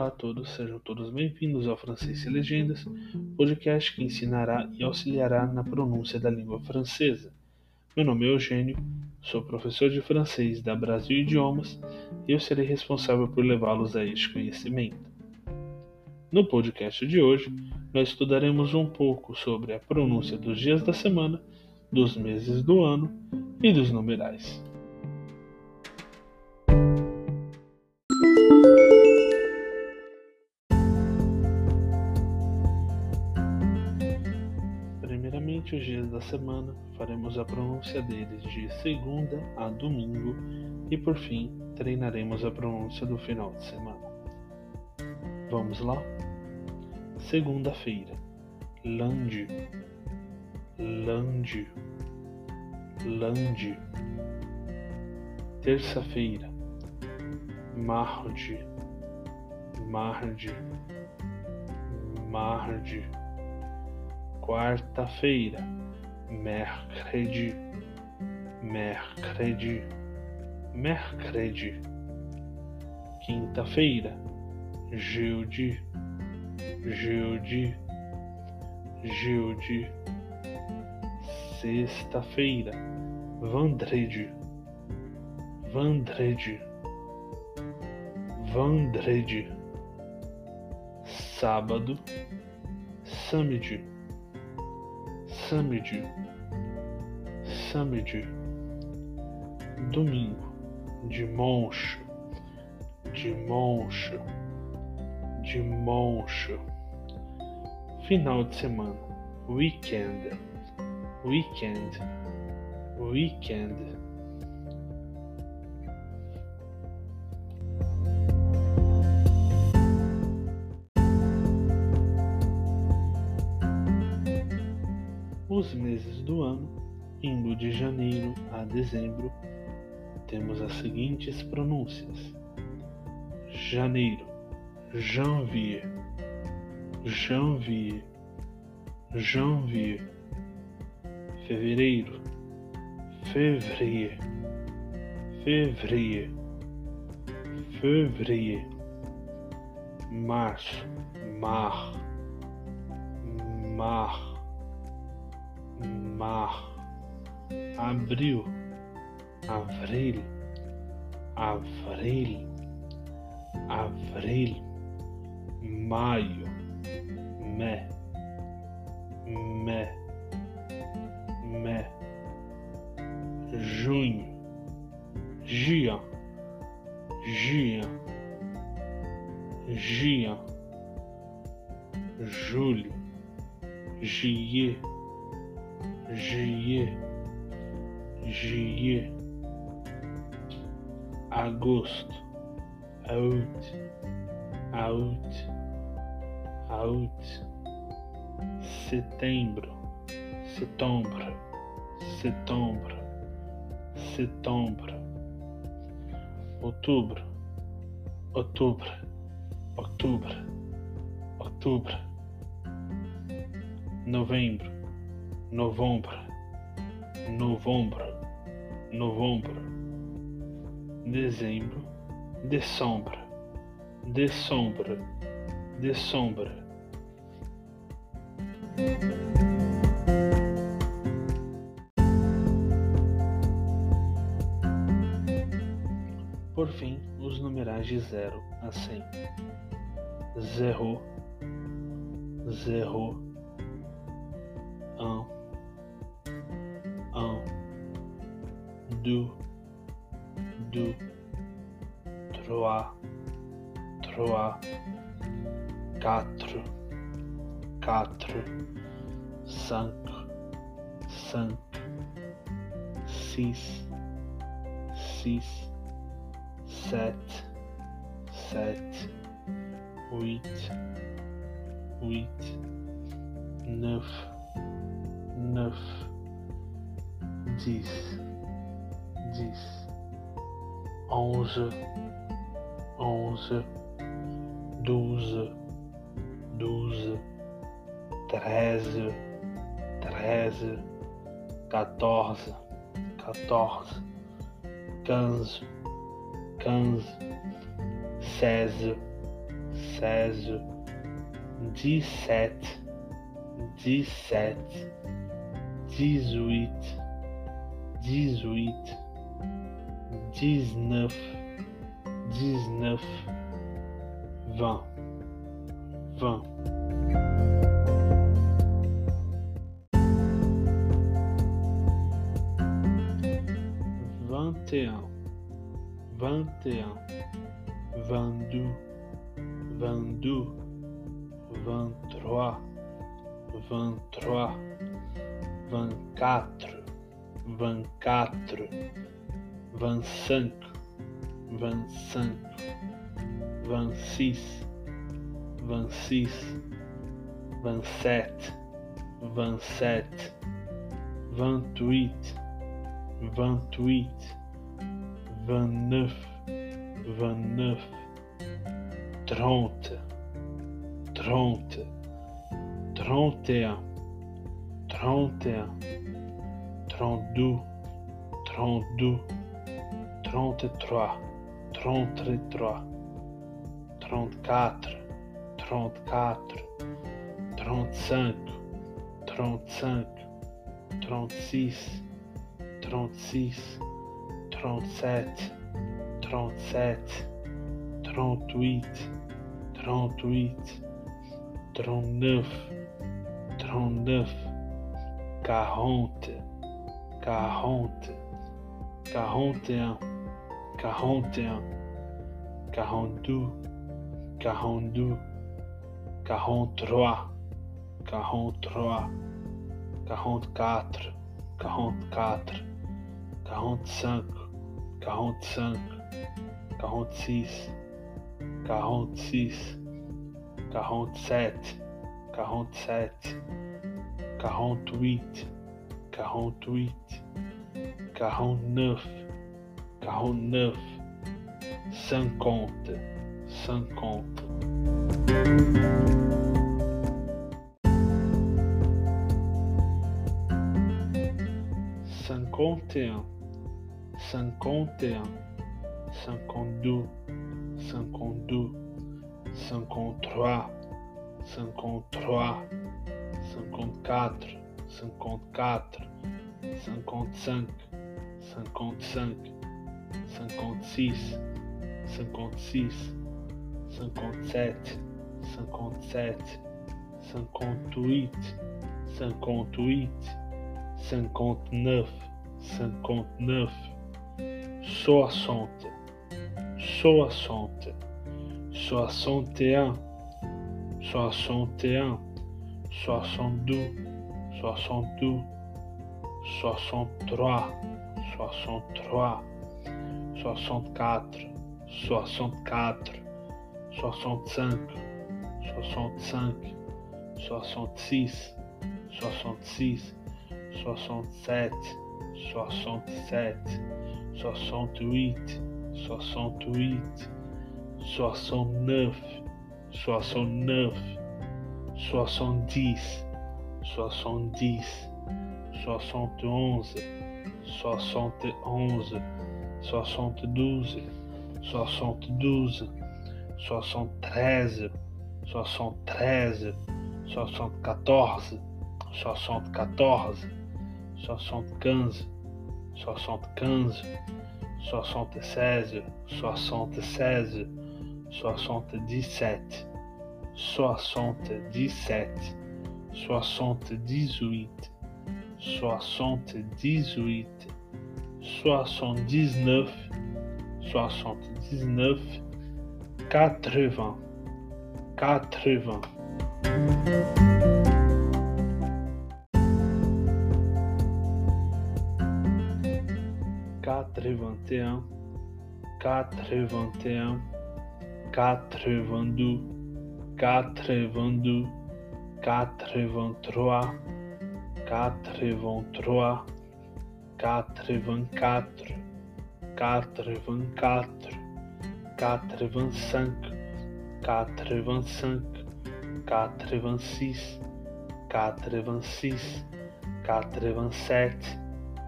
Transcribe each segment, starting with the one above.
Olá a todos, sejam todos bem-vindos ao Francês e Legendas, podcast que ensinará e auxiliará na pronúncia da língua francesa. Meu nome é Eugênio, sou professor de francês da Brasil Idiomas e eu serei responsável por levá-los a este conhecimento. No podcast de hoje, nós estudaremos um pouco sobre a pronúncia dos dias da semana, dos meses do ano e dos numerais. Da semana, faremos a pronúncia deles de segunda a domingo e, por fim, treinaremos a pronúncia do final de semana. Vamos lá? Segunda-feira, lundi, lundi, lundi. Terça-feira, mardi, mardi, mardi quarta-feira, mercredi, mercredi, mercredi. Quinta-feira, jeudi, jeudi, jeudi. Sexta-feira, vendredi, vendredi, vendredi. Sábado, samedi Samedi, Samedi, domingo, dimanche, dimanche, dimanche, final de semana, weekend, weekend, weekend. Os meses do ano, indo de janeiro a dezembro, temos as seguintes pronúncias: janeiro, janvier, janvier, janvier, fevereiro, février, février, février, março, mar, mar mar, abril, avril, avril, avril, maio, me, me, me, junho, juin, juin, juin, julho, juillet juillet, juillet, agosto, août, août, août, setembro, setembro, setembro, setembro, outubro, outubro, outubro, outubro, novembro novembro, novembro, novembro, dezembro, dezembro, dezembro, dezembro. Por fim, os numerais de 0 a 100. Zero, zero, um, deux, deux, trois, trois, quatre, quatre, cinq, cinq, six, six, sept, sept, huit, huit, neuf, neuf, dix vezes onze, onze, doze, doze, treze, treze, quatorze, quatorze, quinze, quinze, seize, seize, dezessete, dezessete, dezoito, dezoito. 19, 19, 20, 20. Vingt et un, vingt et un, vingt-deux, vingt-deux, vingt-trois, vingt-trois, vingt-quatre, vingt-quatre. 25, 25, 26, 26, 27, 27, 28, 28, 29, 29, 30, 30, 31, 31, 32, 32, trente-trois, trente-trois, trente-quatre, trente-quatre, trente-cinq, trente-cinq, trente-six, trente-six, trente-sept, trente-sept, trente-huit, trente-huit, trente-neuf, trente-neuf, quarante, quarante, quarante et un, 41, 42, 42, 43, 43, 44, 44, 45, 45, 46, 46, 47, 47, 48, 48, 49, 49 50 50 51 51 52 52 53 53 54 54 55 55 56, 56, 57, 57, 58, 58, 59, 59, 60, 60, 61, 61, 62, 62, 63, 63, soixante-quatre, soixante-quatre, soixante-cinq, soixante-cinq, soixante-six, soixante-six, soixante-sept, soixante-sept, soixante-huit, soixante-huit, soixante-neuf, soixante-neuf, soixante-dix, soixante-dix, soixante-onze, soixante-onze, soixante-douze, soixante-douze, soixante-treize, soixante-treize, soixante-quatorze, soixante-quatorze, soixante-quinze, soixante-quinze, soixante-seize, soixante-seize, soixante-dix-sept, soixante-dix-sept, soixante-dix-huit, soixante-dix-huit, 79 79 80 80 81 81 82 82 83 83 quatre-vingt-quatre, quatre-vingt-quatre, quatre-vingt-cinq, quatre-vingt-cinq, quatre-vingt-six, quatre-vingt-six, quatre-vingt-sept,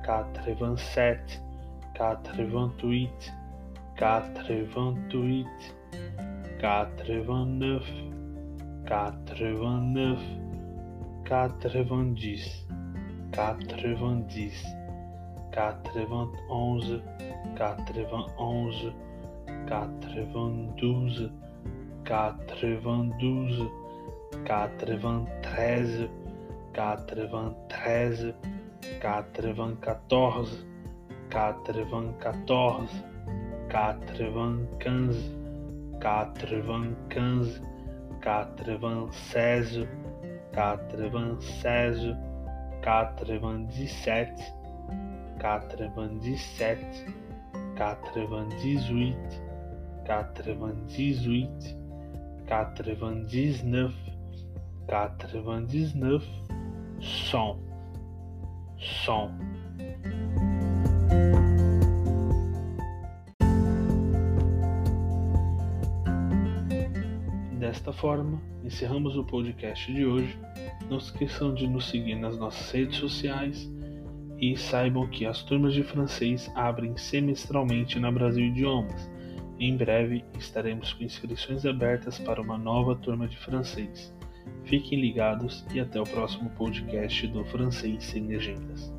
quatre-vingt-sept, quatre-vingt-huit, quatre-vingt-huit, quatre-vingt-neuf, quatre-vingt-neuf, quatre-vingt-dix, quatre-vingt-dix, quatre-vingt-onze, quatre-vingt-onze, quatre-vingt-douze, quatre-vingt-douze, quatre-vingt-treize, quatre-vingt-treize, quatre-vingt-quatorze, quatre-vingt-quatorze, quatre-vingt-quinze, quatre-vingt-quinze, quatre-vingt-seize, quatre-vingt-seize, quatre-vingt-dix-sept, quatre-vingt-dix-sept, quatre-vingt-dix-huit, quatre-vingt-dix-huit, quatre-vingt-dix-neuf, quatre-vingt-dix-neuf, cent, cent. Desta forma, encerramos o podcast de hoje. Não se esqueçam de nos seguir nas nossas redes sociais e saibam que as turmas de francês abrem semestralmente na Brasil Idiomas. Em breve estaremos com inscrições abertas para uma nova turma de francês. Fiquem ligados e até o próximo podcast do Francês Sem Legendas.